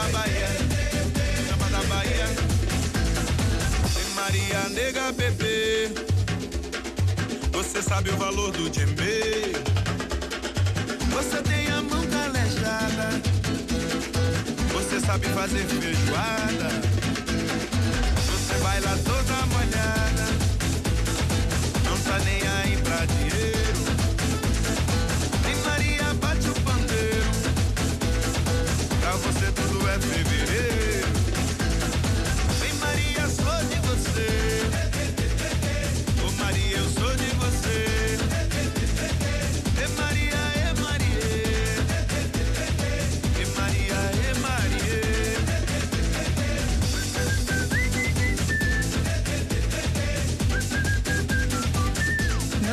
da Bahia, samba da Bahia. Tem Maria Nega Bebê, você sabe o valor do djembe. Você tem a mão calejada, você sabe fazer feijoada. Você vai lá toda molhada, não tá nem aí pra dinheiro. Nem Maria bate o pandeiro, pra você tudo recibiréis.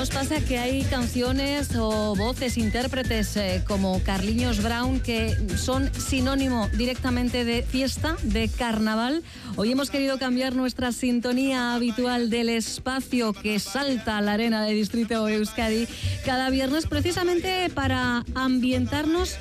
¿No os pasa que hay canciones o voces, intérpretes eh, como Carliños Brown que son sinónimo directamente de fiesta, de carnaval? Hoy hemos querido cambiar nuestra sintonía habitual del espacio que salta a la arena de Distrito Euskadi cada viernes precisamente para ambientarnos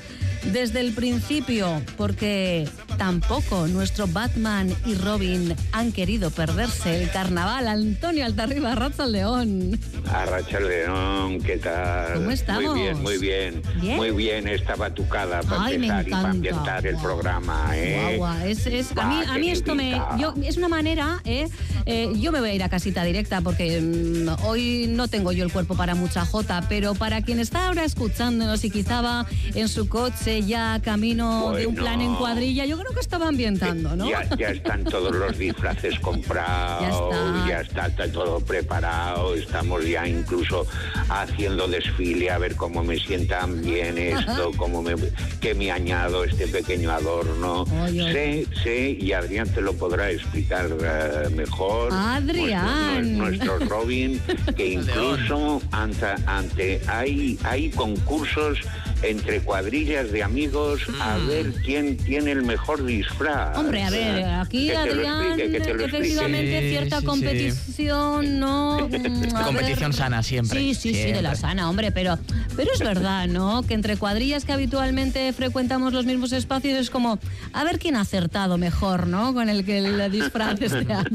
desde el principio, porque tampoco nuestro Batman y Robin han querido perderse el carnaval. Antonio Altarriba, Raza León. Arracha León, ¿qué tal? ¿Cómo estamos? Muy bien, muy bien. ¿Bien? Muy bien esta batucada para Ay, empezar y para ambientar el programa, ¿eh? Guau, guau. Es, es- a mí, a esto me. Yo, es una manera, ¿eh? Eh, Yo me voy a ir a casita directa porque mm, hoy no tengo yo el cuerpo para mucha jota, pero para quien está ahora escuchándonos y quizá va en su coche ya camino de un plan en cuadrilla, yo creo que estaba ambientando, ¿no? Ya, ya están todos los disfraces comprados, Ya está. ya está, está todo preparado, estamos ya incluso haciendo desfile a ver cómo me sientan bien esto, cómo me, que me añado este pequeño adorno. Sé, sé, y Adrián te lo podrá explicar eh, mejor. Adrián. Nuestro, nuestro Robin, que incluso ante, ante hay, hay concursos entre cuadrillas de amigos a ver quién tiene el mejor disfraz. Hombre, a ver, aquí Que te Adrián, explique, que te efectivamente, Sí, cierta sí, sí. competición, ¿no? Mm, a Competición sana siempre, Sí, sí, sí, de la siempre. sana, hombre, pero, pero es verdad, ¿no? Que entre cuadrillas que habitualmente frecuentamos los mismos espacios es como, a ver quién ha acertado mejor, ¿no? Con el que el disfraz de este año.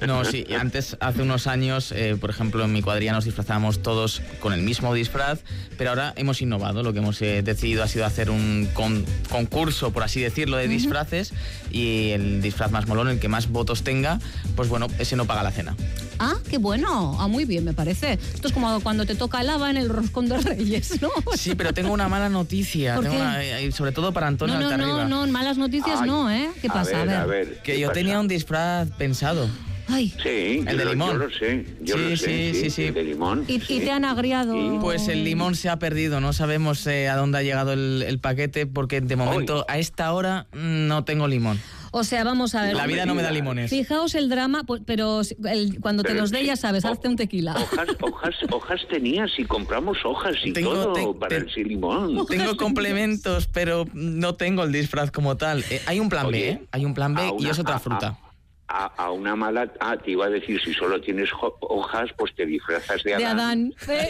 No, sí, antes, hace unos años, eh, por ejemplo, en mi cuadrilla nos disfrazábamos todos con el mismo disfraz, pero ahora hemos innovado. Lo que hemos decidido ha sido hacer un con- concurso, por así decirlo, de disfraces y el disfraz más molón, el que más votos tenga, pues bueno, ese no paga la cena. Ah, qué bueno. Ah, muy bien, me parece. Esto es como cuando te toca lava en el roscón de Reyes, ¿no? Sí, pero tengo una mala noticia, ¿Por tengo qué? una- eh, sobre todo para Antonio No, no, Altarriba. no, no, malas noticias Ay, no, ¿eh? ¿Qué pasa? A ver, a ver. Que ¿qué yo pasa? tenía un disfraz pensado. Ay, Sí, El de lo- limón. Yo lo sé, yo Sí, lo sé. sí, sí, sí. el de limón. y, y te han agriado. Y- Pues el limón se ha perdido, no sabemos eh, a dónde ha llegado el, el paquete porque de momento a esta hora mm, no tengo limón. O sea, vamos a ver. La vida no me da limones. Fijaos el drama, pues, pero el- cuando te los dé, ya sabes, ho- hazte un tequila. Hojas, hojas, hojas tenías y compramos hojas y Tengo- todo te- para te- el limón. Tengo complementos, pero no tengo el disfraz como tal. Eh, hay un plan B, ¿eh? Hay un plan B a y una- es otra a- fruta. A, a una mala... Ah, te iba a decir, si solo tienes hojas, pues te disfrazas de De Adán. Adán. Eh,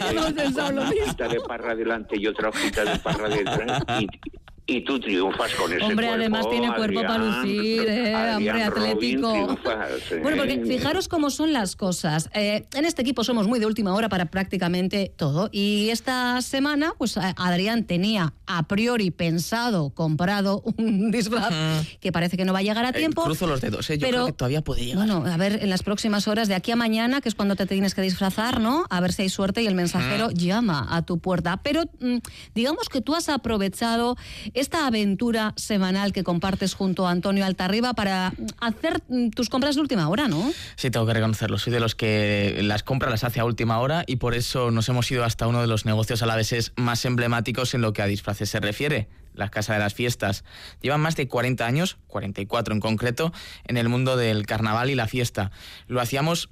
Una hojita de parra delante y otra hojita de parra detrás y, y tú triunfas con ese Hombre, cuerpo. además tiene cuerpo para lucir, ¿eh? Hombre, atlético. triunfas, ¿eh? Bueno, porque fijaros cómo son las cosas. Eh, en este equipo somos muy de última hora para prácticamente todo. Y esta semana, pues a- Adrián tenía a priori pensado, comprado un disfraz que parece que no va a llegar a Eh, tiempo. cruzo los dedos, ¿eh? Yo pero- creo que todavía puede llegar. Bueno, a ver, en las próximas horas, de aquí a mañana, que es cuando te tienes que disfrazar, ¿no? A ver si hay suerte y el mensajero llama a tu puerta. Pero mm, digamos que tú has aprovechado esta aventura semanal que compartes junto a Antonio Altarriba para hacer mm, tus compras de última hora, ¿no? Sí, tengo que reconocerlo. Soy de los que las compras las hace a última hora y por eso nos hemos ido hasta uno de los negocios alaveses más emblemáticos en lo que a disfraces se refiere, la Casa de las Fiestas. Llevan más de 40 años, 44 en concreto, en el mundo del carnaval y la fiesta. Lo hacíamos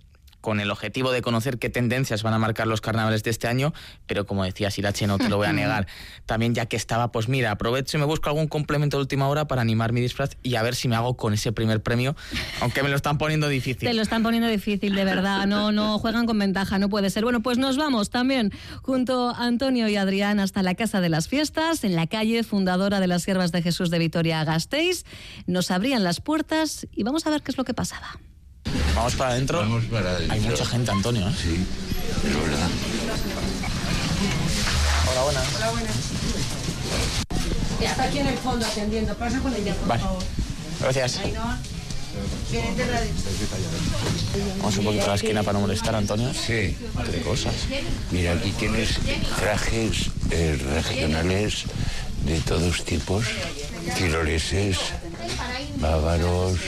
con el objetivo de conocer qué tendencias van a marcar los carnavales de este año, pero como decía Sirache, no te lo voy a negar. También ya que estaba, pues mira, aprovecho y me busco algún complemento de última hora para animar mi disfraz y a ver si me hago con ese primer premio, aunque me lo están poniendo difícil. Te lo están poniendo difícil, de verdad. No, no juegan con ventaja, no puede ser. Bueno, pues nos vamos también junto a Antonio y Adrián hasta la Casa de las Fiestas, en la calle fundadora de las Siervas de Jesús de Vitoria Gasteiz. Nos abrían las puertas y vamos a ver qué es lo que pasaba. Vamos para adentro. Vamos para adentro. Hay mucha gente, Antonio. ¿eh? Sí, es verdad. Hola, buenas. Está aquí en el fondo atendiendo. Pasa con ella, por Vale. favor. Gracias. Vamos un poquito a la esquina para no molestar, Antonio. Sí. Qué cosas. Mira, aquí tienes trajes eh, regionales de todos tipos, tiroleses, bávaros,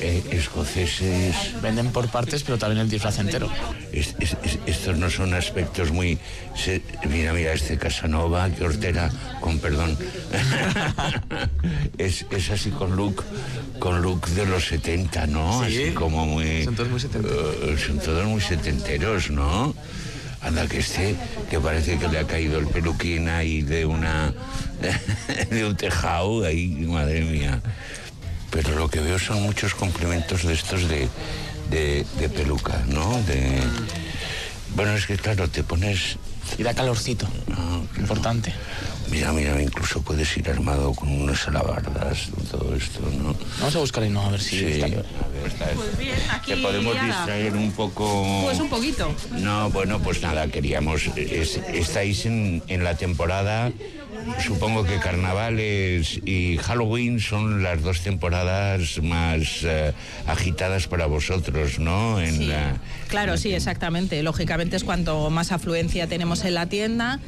eh, escoceses. Venden por partes, pero también el disfraz entero. Es- es- es- estos no son aspectos muy... se- mira, mira, este Casanova, que hortera, con perdón. es, es así con look, con look de los 70, ¿no? Sí. Así como muy... Son todos muy setenteros. Eh, son todos muy setenteros, ¿no? Anda que este, que parece que le ha caído el peluquín ahí de una... de un tejado, ahí, madre mía. Pero lo que veo son muchos complementos de estos de, de, de peluca, ¿no? De... Bueno, es que claro, te pones... Y da calorcito. ah, Importante. Mira, mira, incluso puedes ir armado con unas alabardas, todo esto, ¿no? Vamos a buscar no a ver si Sí, está a ver, está- Pues bien, aquí Te podemos liada. distraer un poco... Pues un poquito. No, bueno, pues nada, queríamos. es- estáis en, en la temporada. Supongo que carnavales y Halloween son las dos temporadas más eh, agitadas para vosotros, ¿no? En Sí, la- claro, sí, exactamente. Lógicamente es cuanto más afluencia tenemos en la tienda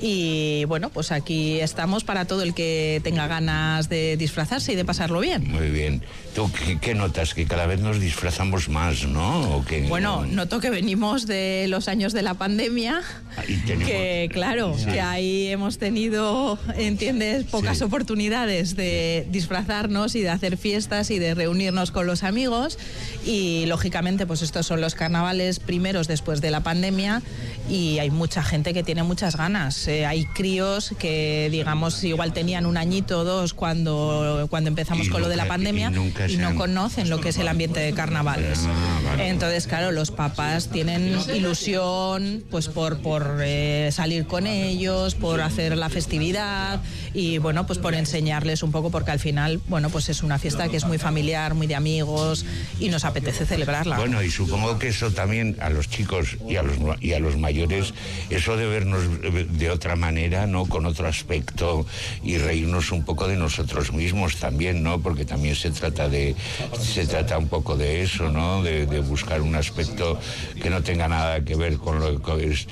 y bueno, pues aquí estamos para todo el que tenga ganas de disfrazarse y de pasarlo bien. Muy bien. ¿Tú qué, qué notas? Que cada vez nos disfrazamos más, ¿no? ¿O que, Bueno, noto que venimos de los años de la pandemia, Ahí tenemos- que claro, que ahí hemos tenido, entiendes, pocas Sí. oportunidades de disfrazarnos y de hacer fiestas y de reunirnos con los amigos y lógicamente pues estos son los carnavales primeros después de la pandemia y hay mucha gente que tiene muchas ganas. Eh, hay críos que digamos igual tenían un añito o dos cuando, cuando empezamos Y con lo de la nunca- y pandemia nunca y se no han- conocen lo que es el ambiente de carnavales. Ah, vale. Entonces, claro, los papás tienen ilusión pues por, por eh, salir con ellos, por hacer la festividad y bueno, pues por enseñarles un poco porque al final, bueno, pues es una fiesta que es muy familiar, muy de amigos y nos apetece celebrarla. Bueno, y supongo que eso también a los chicos y a los, y a los mayores, eso de vernos de otra manera, ¿no? Con otro aspecto y reírnos un poco de nosotros mismos también, ¿no? Porque también se trata de, se trata un poco de eso, ¿no? De, de buscar un aspecto que no tenga nada que ver con lo que es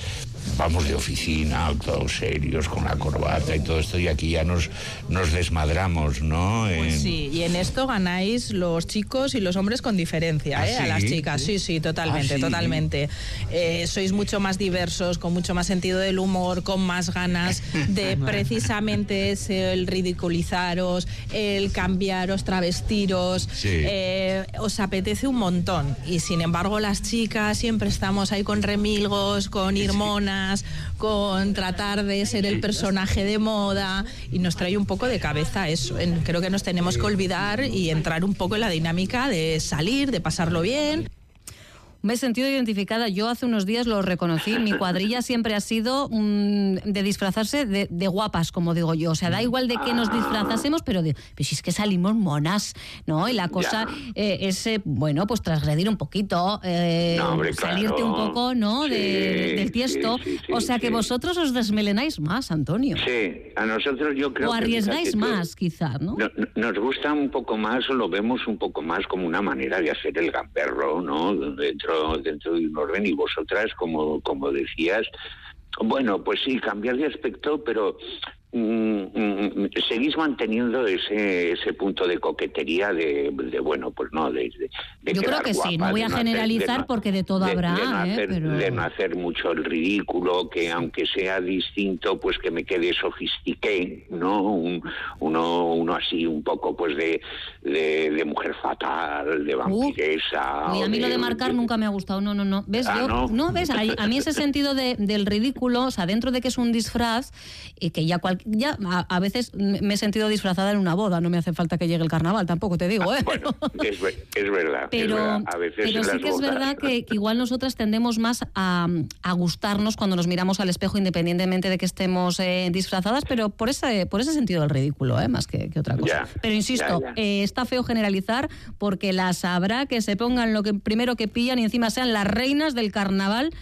vamos de oficina, todos serios, con la corbata y todo esto, y aquí ya nos, nos desmadramos, ¿no? Pues sí, y en esto ganáis los chicos y los hombres con diferencia, ¿Ah, ¿eh? A las chicas, sí, sí, totalmente, ¿Ah, sí? totalmente. Eh, sois mucho más diversos, con mucho más sentido del humor, con más ganas de precisamente ese, el ridiculizaros, el cambiaros, travestiros. Sí. Eh, os apetece un montón. Y sin embargo, las chicas siempre estamos ahí con remilgos, con irmonas, con tratar de ser el personaje de moda y nos trae un poco de cabeza eso. Creo que nos tenemos que olvidar y entrar un poco en la dinámica de salir, de pasarlo bien. Me he sentido identificada. Yo hace unos días lo reconocí. Mi cuadrilla siempre ha sido mm, de disfrazarse de, de guapas, como digo yo. O sea, da igual de que nos disfrazásemos, pero, de, pero si es que salimos monas, ¿no? Y la cosa eh, es, eh, bueno, pues transgredir un poquito, eh, No, hombre, salirte claro. un poco, ¿no? De- del tiesto. sí, sí, sí, o sea, que vosotros os desmelenáis más, Antonio. Sí, a nosotros yo creo o que... arriesgáis fíjate, más, quizá, ¿no? No- no- Nos gusta un poco más o lo vemos un poco más como una manera de hacer el gamberro, ¿no? Dentro, dentro de un orden y vosotras, como, como decías, bueno, pues sí, cambiar de aspecto, pero seguís manteniendo ese, ese punto de coquetería de, de, bueno, pues no, de, de- de Yo creo que sí, guapa, no voy de a generalizar no- porque de todo de- habrá, de no, ¿eh? hacer, Pero- de no hacer mucho el ridículo, que aunque sea distinto, pues que me quede sofistiqué, ¿no? Un- uno, uno así un poco pues de, de, de mujer fatal, de vampiresa. Uy, o a mí lo de marcar nunca me ha gustado, no, no, no. ¿Ves? Ah, Yo, ¿no? ¿ves? A, a mí ese sentido de- del ridículo, o sea, dentro de que es un disfraz, y que ya, cual, ya a, a veces me he sentido disfrazada en una boda, no me hace falta que llegue el carnaval, tampoco te digo, ¿eh? Bueno, es, ver- es verdad. es Pero, verdad. A veces pero sí que es verdad que, que igual nosotras tendemos más a, a gustarnos cuando nos miramos al espejo, independientemente de que estemos eh, disfrazadas, pero por ese, por ese sentido del ridículo, ¿eh? más que, que otra cosa. Ya, pero insisto, ya, ya. eh, está feo generalizar porque las habrá que se pongan lo que primero que pillan y encima sean las reinas del carnaval,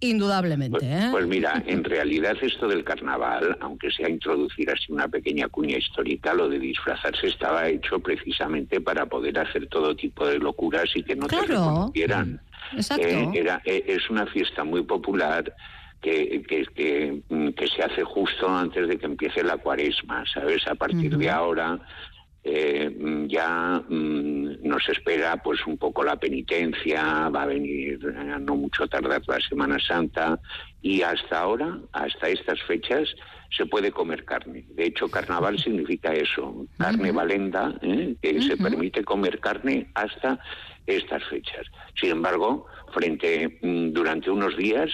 indudablemente. Pues, ¿eh? pues mira, en realidad esto del carnaval, aunque sea introducir así una pequeña cuña histórica, lo de disfrazarse estaba hecho precisamente para poder hacer todo tipo de locuras y que no te Claro. reconocieran. Exacto. Eh, era, eh, es una fiesta muy popular que, que, que, mm, que se hace justo antes de que empiece la cuaresma, ¿sabes? A partir de ahora eh, mm, ya mm, nos espera pues un poco la penitencia, va a venir eh, no mucho tardar la Semana Santa y hasta ahora, hasta estas fechas, se puede comer carne. De hecho, carnaval significa eso, carne valenda, ¿eh? que se permite comer carne hasta estas fechas. Sin embargo, frente mm, durante unos días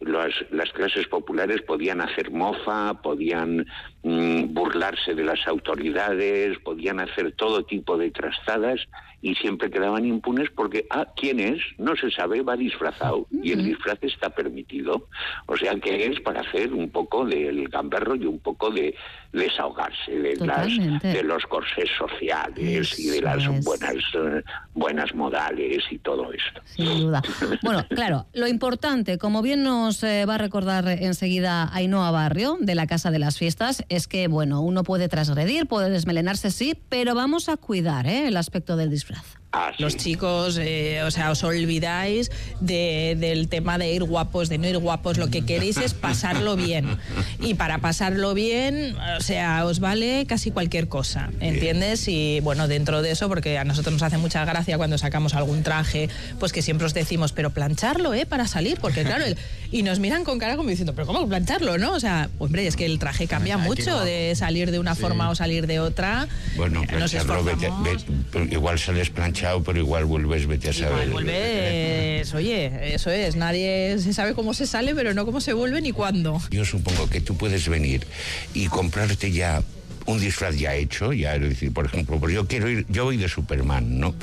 las, las clases populares podían hacer mofa, podían mm, burlarse de las autoridades, podían hacer todo tipo de trastadas y siempre quedaban impunes porque, ah, ¿quién es? No se sabe, va disfrazado y el disfraz está permitido. O sea que es para hacer un poco del gamberro y un poco de desahogarse de, las, de los corsés sociales y de las es. buenas, eh, buenas modales y todo esto. Sin duda. Bueno, claro, lo importante, como bien nos eh, va a recordar enseguida Ainhoa Barrio, de la Casa de las Fiestas, es que, bueno, uno puede transgredir, puede desmelenarse, sí, pero vamos a cuidar ¿eh? el aspecto del disfraz. Ah, sí. Los chicos, eh, o sea, os olvidáis de- del tema de ir guapos, de no ir guapos. Lo que queréis es pasarlo bien. Y para pasarlo bien, o sea, os vale casi cualquier cosa, ¿entiendes? Y bueno, dentro de eso, porque a nosotros nos hace mucha gracia cuando sacamos algún traje, pues que siempre os decimos, pero plancharlo, ¿eh? Para salir, porque claro, el- y nos miran con cara como diciendo, pero ¿cómo plancharlo, no? O sea, hombre, es que el traje cambia mucho de salir de una forma o salir de otra. Bueno, Eh, plancharlo, vete- igual sales planchado, pero igual vuelves, vete a saber. Igual vuelves, oye, eso es, nadie se sabe cómo se sale, pero no cómo se vuelve ni cuándo. Yo supongo que tú puedes venir y comprarte ya un disfraz ya hecho, ya es decir, por ejemplo, pues yo quiero ir, yo voy de Superman, ¿no?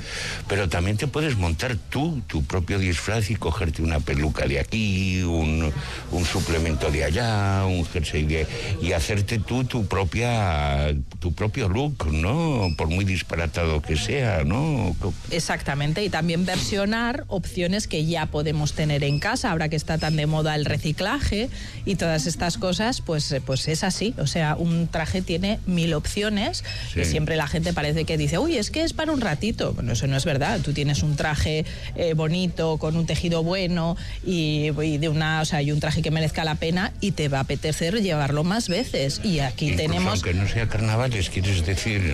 Pero también te puedes montar tú tu propio disfraz y cogerte una peluca de aquí, un, un suplemento de allá, un jersey de y hacerte tú tu propia tu propio look, ¿no? Por muy disparatado que sea, ¿no? Exactamente, y también versionar opciones que ya podemos tener en casa, ahora que está tan de moda el reciclaje y todas estas cosas, pues, eh, pues es así. O sea, un traje tiene mil opciones Sí. siempre la gente parece que dice, uy, es que es para un ratito. Bueno, eso no es verdad. Tú tienes un traje eh, bonito, con un tejido bueno y, y de una, o sea, y un traje que merezca la pena y te va a apetecer llevarlo más veces. Y aquí Incluso tenemos aunque no sea carnavales, quieres decir,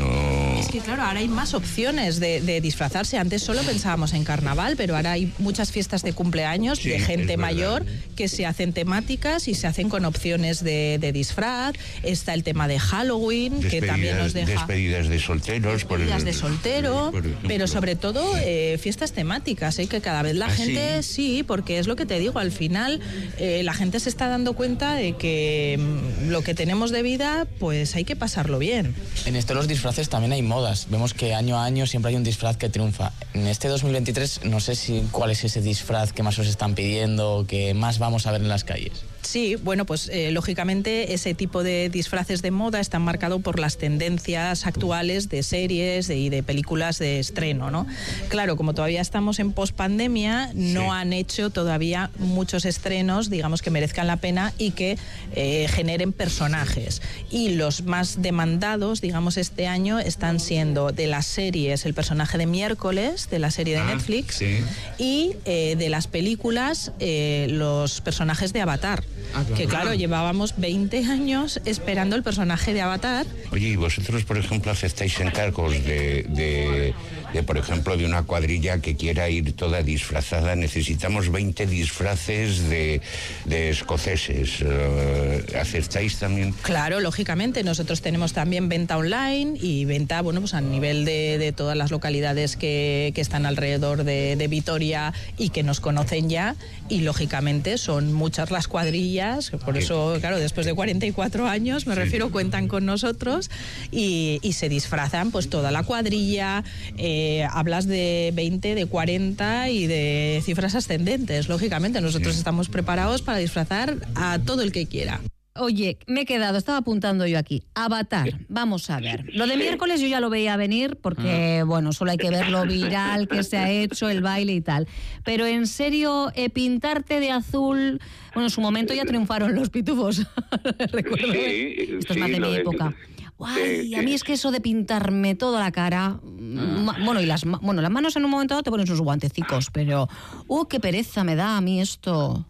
es que claro, ahora hay más opciones de, de disfrazarse. Antes solo pensábamos en carnaval, pero ahora hay muchas fiestas de cumpleaños Sí, de gente mayor que se hacen temáticas y se hacen con opciones de, de disfraz. Está el tema de Halloween, que también nos deja despedidas de solteros. por el- despedidas de soltero, por pero sobre todo eh, fiestas temáticas, ¿eh? que cada vez la ¿Ah, gente sí? porque es lo que te digo, al final eh, la gente se está dando cuenta de que mm, lo que tenemos de vida, pues hay que pasarlo bien. En esto los disfraces también hay modas. Vemos que año a año siempre hay un disfraz que triunfa. En este 2023 no sé si cuál es ese disfraz que más os están pidiendo, que más vamos a ver en las calles. Sí, bueno, pues eh, lógicamente ese tipo de disfraces de moda están marcados por las tendencias actuales de series de- y de películas de estreno, ¿no? Claro, como todavía estamos en pospandemia, no Sí. han hecho todavía muchos estrenos, digamos, que merezcan la pena y que eh, generen personajes. Y los más demandados, digamos, este año están siendo de las series el personaje de miércoles, de la serie de Ah, Netflix, sí. y eh, de las películas eh, los personajes de Avatar. Ah, claro. Que claro, llevábamos 20 años esperando el personaje de Avatar. Oye, ¿y vosotros, por ejemplo, aceptáis encargos de, de, de, por ejemplo, de una cuadrilla que quiera ir toda disfrazada? Necesitamos 20 disfraces de, de escoceses. Eh, ¿Aceptáis también? Claro, lógicamente. Nosotros tenemos también venta online y venta, bueno, pues a nivel de, de todas las localidades que, que están alrededor de, de Vitoria y que nos conocen ya. Y lógicamente son muchas las cuadrillas, por eso, claro, después de 44 años, me refiero, cuentan con nosotros y, y se disfrazan pues toda la cuadrilla. eh, hablas de 20, de 40 y de cifras ascendentes. Lógicamente, nosotros estamos preparados para disfrazar a todo el que quiera. Oye, me he quedado, estaba apuntando yo aquí. Avatar, vamos a ver. Lo de miércoles yo ya lo veía venir porque, bueno, solo hay que ver lo viral que se ha hecho, el baile y tal. Pero en serio, eh, pintarte de azul, bueno, en su momento ya triunfaron los pitufos. Recuerdo. Sí, Esto es sí, más de mi época. Guay, Sí, a mí es que eso de pintarme toda la cara, ma- bueno, y las, bueno, las manos en un momento dado te ponen sus guantecicos, pero, uh, qué pereza me da a mí esto.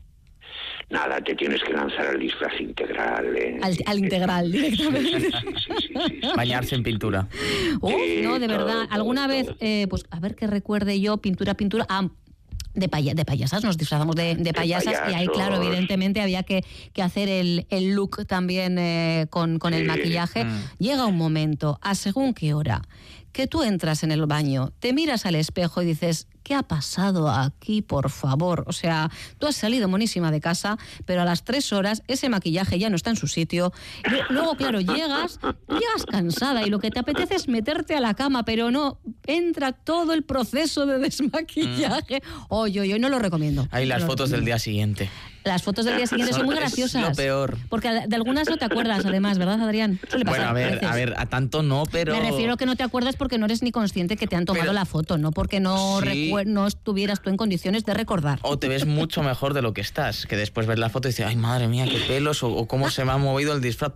Nada, te tienes que lanzar al disfraz integral. eh. Al, al integral directamente. Sí, sí, sí, sí, sí. Bañarse en pintura. Uf, Sí, no, de todo, verdad. todo, ¿Alguna todo. vez, eh, pues a ver que recuerde yo, pintura, pintura? Ah, de, paya- de payasas, nos disfrazamos de, de payasas y ahí, claro, evidentemente había que, que hacer el, el look también eh, con, con el maquillaje. Mm. Llega un momento, a según qué hora, que tú entras en el baño, te miras al espejo y dices, ¿qué ha pasado aquí, por favor? O sea, tú has salido monísima de casa, pero a las tres horas ese maquillaje ya no está en su sitio. Y Luego, claro, llegas, llegas cansada y lo que te apetece es meterte a la cama, pero no, entra todo el proceso de desmaquillaje. Oye, oye, no lo recomiendo. Ahí las No fotos del día siguiente. Las fotos del día siguiente son muy Es graciosas. lo peor. Porque de algunas no te acuerdas, además, ¿verdad, Adrián? Bueno, a ver, a ver, a tanto no, pero. Me refiero que no te acuerdas porque no eres ni consciente que te han tomado Pero- la foto, no porque no, Sí. no estuvieras tú en condiciones de recordar. O te ves mucho mejor de lo que estás, que después ves la foto y dices, ay madre mía, qué pelos, o, o cómo se me ha movido el disfraz.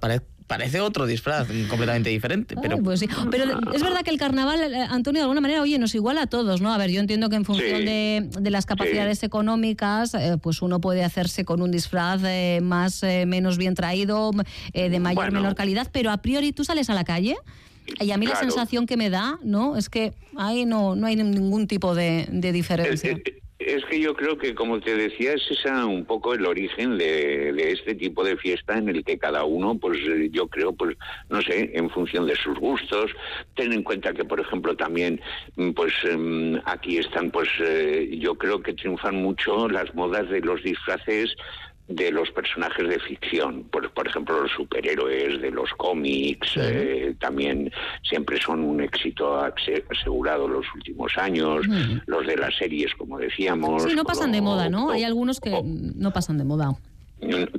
Parece otro disfraz completamente diferente, pero Ay, pues sí. Pero es verdad que el carnaval, eh, Antonio, de alguna manera, oye, nos iguala a todos, ¿no? A ver, yo entiendo que en función Sí. de, de las capacidades económicas, eh, pues uno puede hacerse con un disfraz eh, más, eh, menos bien traído, eh, de mayor, Bueno. menor calidad, pero a priori tú sales a la calle. Y a mí la sensación que me da, ¿no? Es que ahí no, no hay ningún tipo de, de Es, diferencia. es- es que yo creo que, como te decía, es esa un poco el origen de, de este tipo de fiesta en el que cada uno, pues eh, yo creo, pues no sé, en función de sus gustos. Ten en cuenta que, por ejemplo, también, mm, pues em, aquí están, pues eh, yo creo que triunfan mucho las modas de los disfraces de los personajes de ficción, por, por ejemplo los superhéroes de los cómics, eh, también siempre son un éxito ase- asegurado los últimos años, los de las series, como decíamos. Sí, no pasan de moda, ¿no? Hay algunos que o- no pasan de moda.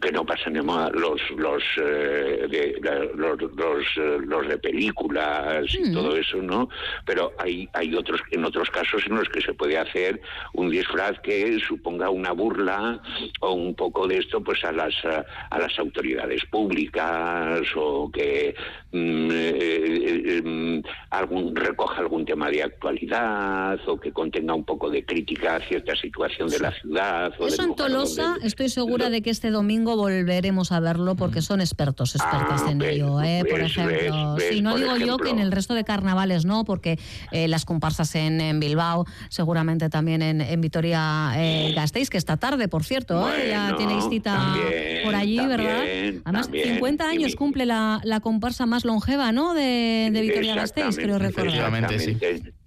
Que no pasan de moda los los eh, de, los, los, eh, los de películas y Mm. todo eso no pero hay hay otros en otros casos en los que se puede hacer un disfraz que suponga una burla o un poco de esto pues a las a, a las autoridades públicas o que mm, eh, eh, eh, algún recoja algún tema de actualidad o que contenga un poco de crítica a cierta situación de la ciudad o Eso en Tolosa, donde- estoy segura de que este domingo volveremos a verlo porque son expertos, expertas Ah, en ves, ello, ¿eh? por ves, ejemplo. ves, Sí, no por digo yo que en el resto de carnavales no, porque eh, las comparsas en, en Bilbao, seguramente también en, en Vitoria eh, Gasteiz, que esta tarde, por cierto, ¿eh? ya Bueno, tenéis cita también, por allí, ¿verdad? también, Además, también. 50 Y años mi- cumple la, la comparsa más longeva, ¿no? De, de Vitoria Gasteiz, creo recordar. Efectivamente, sí.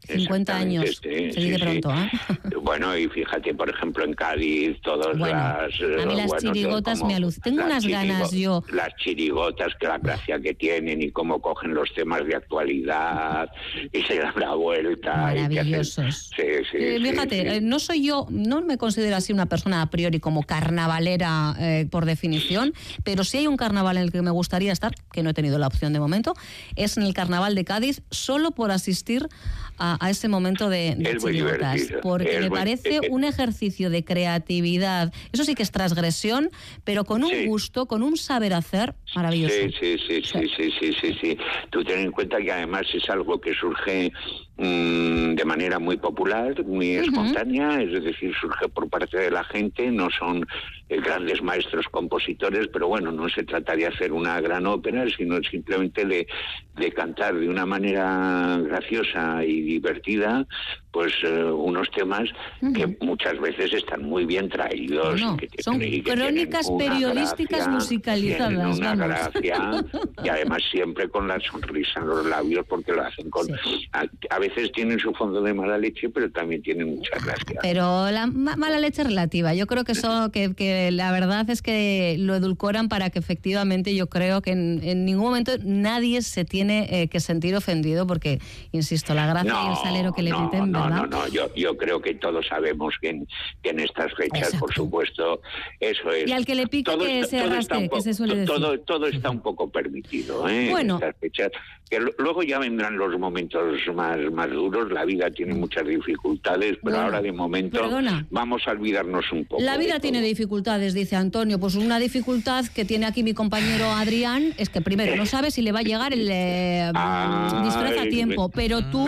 Exactamente, 50 años, exactamente, se dice pronto, ¿eh? Bueno, y fíjate, por ejemplo, en Cádiz, todas Bueno, las... a mí las bueno, chirigotas me aluc- tengo unas ganas yo. Las chirigotas, que la gracia que tienen y cómo cogen los temas de actualidad y se dan la vuelta. y hacen- Maravillosos. Sí, sí, Eh, sí, fíjate, sí. eh, no soy yo, no me considero así una persona a priori como carnavalera eh, por definición, pero si hay un carnaval en el que me gustaría estar, que no he tenido la opción de momento, es en el carnaval de Cádiz, solo por asistir a, a ese momento de, de chirigotas, porque me parece un ejercicio de creatividad, eso sí que es transgresión, pero con un Sí. gusto, con un saber hacer maravilloso. Sí, sí, sí, sí, sí, sí, sí, sí. Tú ten en cuenta que además es algo que surge de manera muy popular, muy espontánea, es decir, surge por parte de la gente, no son eh, grandes maestros compositores, pero bueno, no se trata de hacer una gran ópera, sino simplemente de, de cantar de una manera graciosa y divertida, pues eh, unos temas que muchas veces están muy bien traídos. Y que son que crónicas periodísticas gracia, musicalizadas, una vamos. gracia y además siempre con la sonrisa en los labios porque lo hacen con... A, a veces tienen su fondo de mala leche, pero también tienen mucha gracia. Pero la ma- mala leche relativa. Yo creo que eso, que, que la verdad es que lo edulcoran para que efectivamente yo creo que en, en ningún momento nadie se tiene eh, que sentir ofendido porque, insisto, la gracia y el salero que le no, meten, no, no, no, yo, yo creo que todos sabemos que en, que en estas fechas, por supuesto, eso es. Y al que le que se está arrastre, un que se suele decir. Todo, todo está un poco permitido, ¿eh? en Bueno. estas fechas. Que luego ya vendrán los momentos más, más duros, la vida tiene muchas dificultades, pero Bueno, ahora de momento perdona. vamos a olvidarnos un poco. La vida todo. tiene dificultades, dice Antonio. Pues una dificultad que tiene aquí mi compañero Adrián es que primero no sabe si le va a llegar el eh, disfraz a tiempo, pero tú,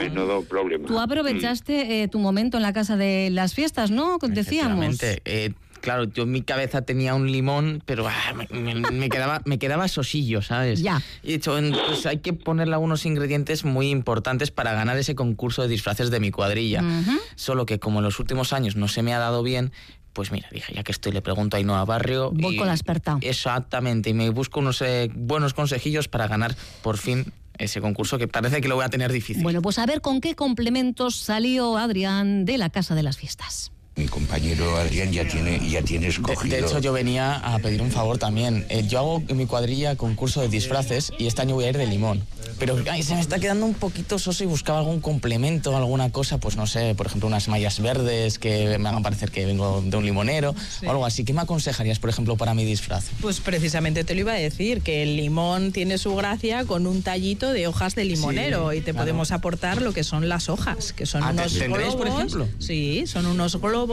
tú aprovechaste eh, tu momento en la casa de las fiestas, ¿no? Decíamos. Eh, claro, yo en mi cabeza tenía un limón, pero ah, me, me- me quedaba, me quedaba sosillo, ¿sabes? Ya. Y hecho, pues hay que ponerle algunos ingredientes muy importantes para ganar ese concurso de disfraces de mi cuadrilla. Solo que como en los últimos años no se me ha dado bien, pues mira, dije, ya que estoy, le pregunto a Ainhoa Barrio. Voy y- con la experta. Exactamente, y me busco unos eh, buenos consejillos para ganar por fin ese concurso que parece que lo voy a tener difícil. Bueno, pues a ver con qué complementos salió Adrián de la casa de las fiestas. Mi compañero Adrián ya tiene, ya tiene De, escogido. de hecho, yo venía a pedir un favor también. Eh, yo hago en mi cuadrilla concurso de disfraces y este año voy a ir de limón. Pero ay, se me está quedando un poquito soso y buscaba algún complemento, alguna cosa, pues no sé, por ejemplo, unas mallas verdes que me hagan parecer que vengo de un limonero o algo así. ¿Qué me aconsejarías, por ejemplo, para mi disfraz? Pues precisamente te lo iba a decir, que el limón tiene su gracia con un tallito de hojas de limonero Sí, y te claro. podemos aportar lo que son las hojas, que son Ah, unos ¿tendréis, por globos. ejemplo? Sí, son unos globos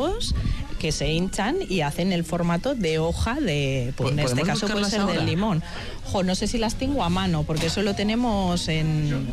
que se hinchan y hacen el formato de hoja de, pues en ¿Po- este caso puede ser del limón. Jo, no sé si las tengo a mano, porque eso lo tenemos en...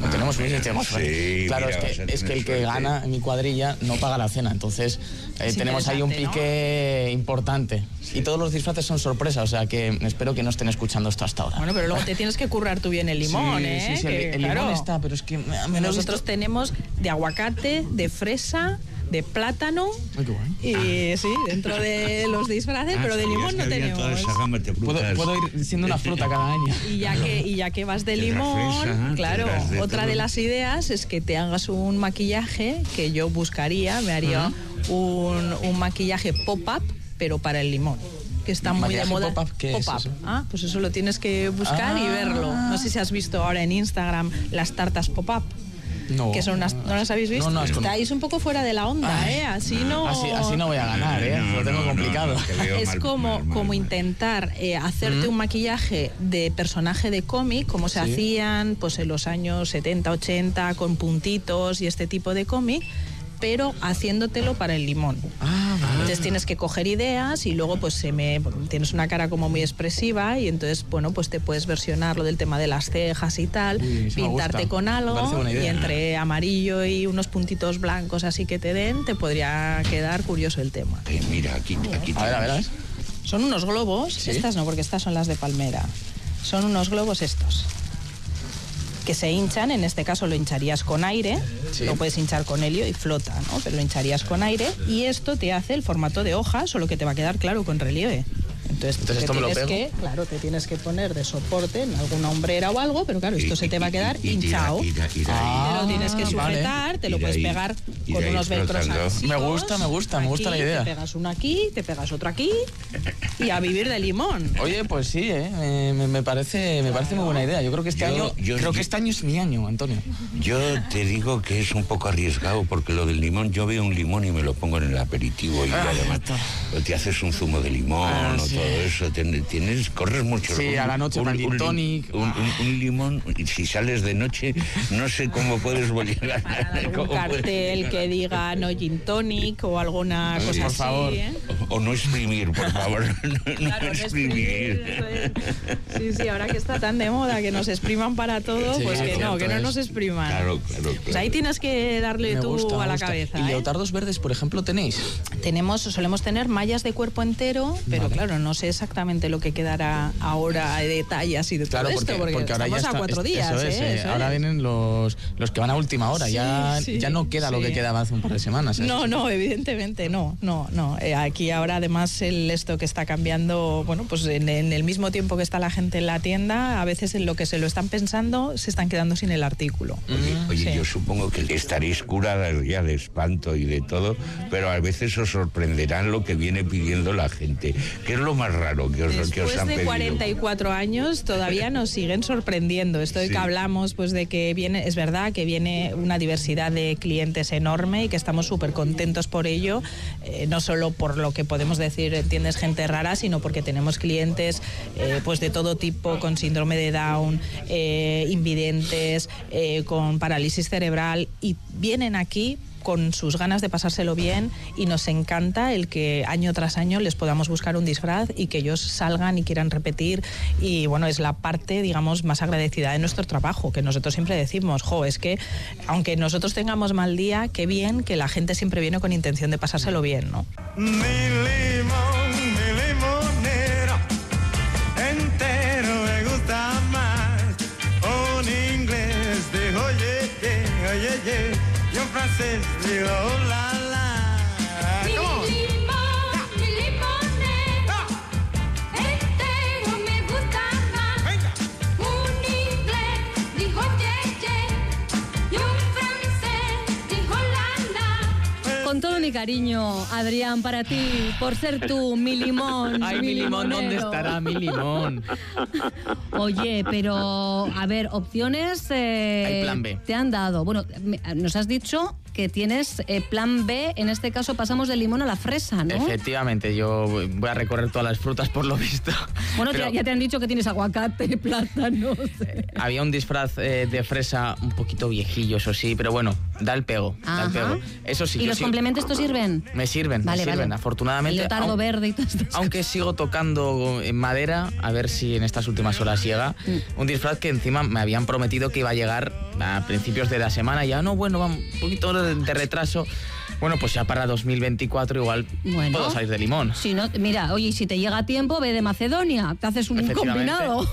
Lo tenemos bien, tenemos sí, suerte. Claro, mira, es, que, es que el que gana en mi cuadrilla no paga la cena, entonces eh, tenemos ahí un pique importante. Y todos los disfraces son sorpresa, o sea que espero que no estén escuchando esto hasta ahora. Bueno, pero luego te tienes que currar tú bien el limón, sí, ¿eh? Sí, sí, Que, el, el claro, limón está, pero es que Nosotros visto- tenemos de aguacate, de fresa, de plátano Ay, qué guay. y sí, dentro de los disfraces, pero de limón no tenemos. De Puedo, ir siendo una fruta cada año. Y ya que y ya que vas de limón, fresa, claro, de otra todo. de las ideas es que te hagas un maquillaje que yo buscaría, me haría un, un maquillaje pop-up, pero para el limón. Que está muy de ¿Maquillaje moda. pop-up? ¿Qué es? Ah, pues eso lo tienes que buscar y Ah. verlo. No sé si has visto ahora en Instagram las tartas pop-up. No. que son unas, ¿No las habéis visto? No. Estáis un poco fuera de la onda, Ay, ¿eh? Así no... Así, así no voy a ganar, ¿eh? No, lo tengo complicado. es mal, como, mal, mal, como mal. intentar eh, hacerte un maquillaje de personaje de cómic, como se Sí. hacían pues en los años 70, 80, con puntitos y este tipo de cómic, pero haciéndotelo para el limón. Ah, vale. Entonces tienes que coger ideas y luego pues se me tienes una cara como muy expresiva y entonces bueno pues te puedes versionar lo del tema de las cejas y tal, Uy, pintarte con algo idea. y entre amarillo y unos puntitos blancos así que te den te podría quedar curioso el tema. Eh, mira, aquí, aquí A ver, a ver, a ver. tienes. Son unos globos, Sí. estas no, porque estas son las de palmera. Son unos globos estos. Que se hinchan, en este caso lo hincharías con aire, Sí. lo puedes hinchar con helio y flota, ¿no? Pero lo hincharías con aire y esto te hace el formato de hoja, solo que te va a quedar claro con relieve. Entonces, Entonces te esto me lo tienes pego. que, claro, te tienes que poner de soporte en alguna hombrera o algo, pero claro, esto Y- se te va a y- quedar y- y hinchado. tira Ah, Te lo tienes que vale. sujetar, te lo puedes ahí- pegar con unos velcros. Me gusta, me gusta, me gusta la idea. Te pegas uno aquí, te pegas otro aquí y a vivir de limón. Oye, pues sí, ¿eh? me, me- me parece, me parece muy buena idea. Yo creo que este Yo- año, yo- creo que este año es mi año, Antonio. Yo te digo que es un poco arriesgado porque lo del limón, yo veo un limón y me lo pongo en el aperitivo y Ah, además te haces un zumo de limón Ah, o todo eso. Tienes, corres mucho. Sí, a la noche un lim- tonic. Un, un- un limón, y si sales de noche, no sé cómo puedes llegar. Un cómo puedes cartel que diga no gin tonic o alguna Sí, cosa por así. favor. ¿eh? O, o no exprimir, por favor. No, Claro, exprimir. Sí, sí, ahora que está tan de moda que nos expriman para todo, Sí, pues que no, que no nos expriman. Claro, claro, claro. Pues ahí tienes que darle Me tú gusta, a la gusta. cabeza. ¿Y ¿eh? leotardos verdes, por ejemplo, tenéis? Tenemos, solemos tener mallas de cuerpo entero, pero Vale. claro, no sé exactamente lo que quedará ahora de tallas y de Claro, todo porque, esto, porque, porque ahora ya estamos está, a cuatro días. Eso es, ¿eh? eh, Eso ahora es. vienen los, los que van a última hora. Sí, ya, sí, ya no queda lo que quedaba hace un par de semanas. ¿eh? No, no, evidentemente no, no, no. Eh, aquí ahora además el esto que está cambiando, bueno, pues en, en el mismo tiempo que está la gente en la tienda, a veces en lo que se lo están pensando se están quedando sin el artículo. Oye, oye, Sí. yo supongo que estaréis curadas ya de espanto y de todo, pero a veces os sorprenderán lo que viene pidiendo la gente. ¿Qué es lo más raro que os, que os Después han de pedido? 44 años todavía nos siguen sorprendiendo. Esto de Sí. que hablamos, pues de que viene, es verdad que viene una diversidad de clientes enorme y que estamos súper contentos por ello, eh, no solo por lo que podemos decir, entiendes, gente rara, sino porque tenemos clientes eh, pues de todo tipo, con síndrome de Down, eh, invidentes, eh, con parálisis cerebral y vienen aquí con sus ganas de pasárselo bien y nos encanta el que año tras año les podamos buscar un disfraz y que ellos salgan y quieran repetir y bueno, es la parte digamos más agradecida de nuestro trabajo, que nosotros siempre decimos, jo, es que aunque nosotros tengamos mal día, qué bien que la gente siempre viene con intención de pasárselo bien, ¿no? Y un francés dijo mi cariño, Adrián, para ti, por ser tú mi limón. Ay, mi limón, ¿dónde estará mi limón? Oye, pero a ver, opciones eh, Hay plan B. te han dado. Bueno, nos has dicho que tienes eh, plan B, en este caso pasamos del limón a la fresa, ¿no? Efectivamente, yo voy a recorrer todas las frutas por lo visto. Bueno, Pero ya, te han dicho que tienes aguacate, plátano. Había un disfraz eh, de fresa un poquito viejillo, eso sí, pero bueno, da el pego, da el pego. Eso sí, ¿Y los sí- complementos sirven? Me sirven, Vale, me sirven, vale. afortunadamente. El leotardo aun- verde y todas estas Aunque sigo tocando en madera, a ver si en estas últimas horas llega. Mm. Un disfraz que encima me habían prometido que iba a llegar a principios de la semana. Ya no, bueno, va un poquito de retraso. Bueno, pues ya para 2024 igual Bueno. puedo salir de limón. Si no, mira, oye, si te llega a tiempo, ve de Macedonia, te haces un combinado.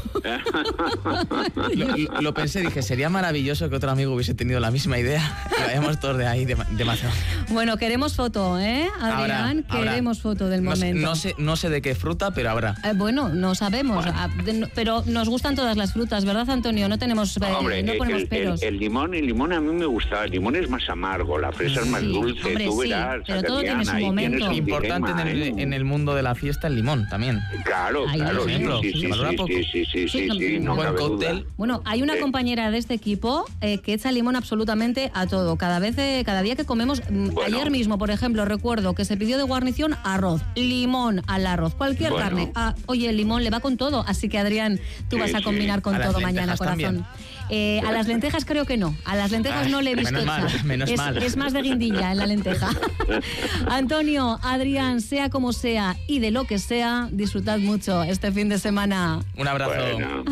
Lo, lo- lo pensé, dije, sería maravilloso que otro amigo hubiese tenido la misma idea y vayamos todos de ahí, de, de Macedonia. Bueno, queremos foto, ¿eh, Adrián? Habrá. queremos foto del No sé- momento. No sé, no sé de qué fruta, pero habrá. Eh, bueno, no sabemos, ah, de- no- pero nos gustan todas las frutas, ¿verdad, Antonio? No tenemos, eh, Hombre, no eh, ponemos el, peros. el- el limón, el limón a mí me gustaba. El limón es más amargo, la fresa es más Sí, dulce. hombre, tú sí, pero todo tiene su momento. Importante en el, ¿eh? en el mundo de la fiesta el limón también. Claro, Ahí, claro, por sí, ejemplo, sí, se sí, valora sí, poco. sí, sí, sí, Sí, sí, no, sí, no buen cóctel. Bueno, hay una Eh, compañera de este equipo eh, que echa limón absolutamente a todo. Cada vez, eh, cada día que comemos, mm, Bueno. ayer mismo, por ejemplo, recuerdo que se pidió de guarnición arroz, limón al arroz, cualquier Bueno. carne. Ah, oye, el limón le va con todo, así que Adrián, tú Sí, vas a sí. combinar con A todo mañana, corazón. también. Eh, a las lentejas creo que no. A las lentejas Ay, no le he visto menos mal, menos es, mal. es más de guindilla en la lenteja. Antonio, Adrián, sea como sea y de lo que sea, disfrutad mucho este fin de semana. Un abrazo. Bueno.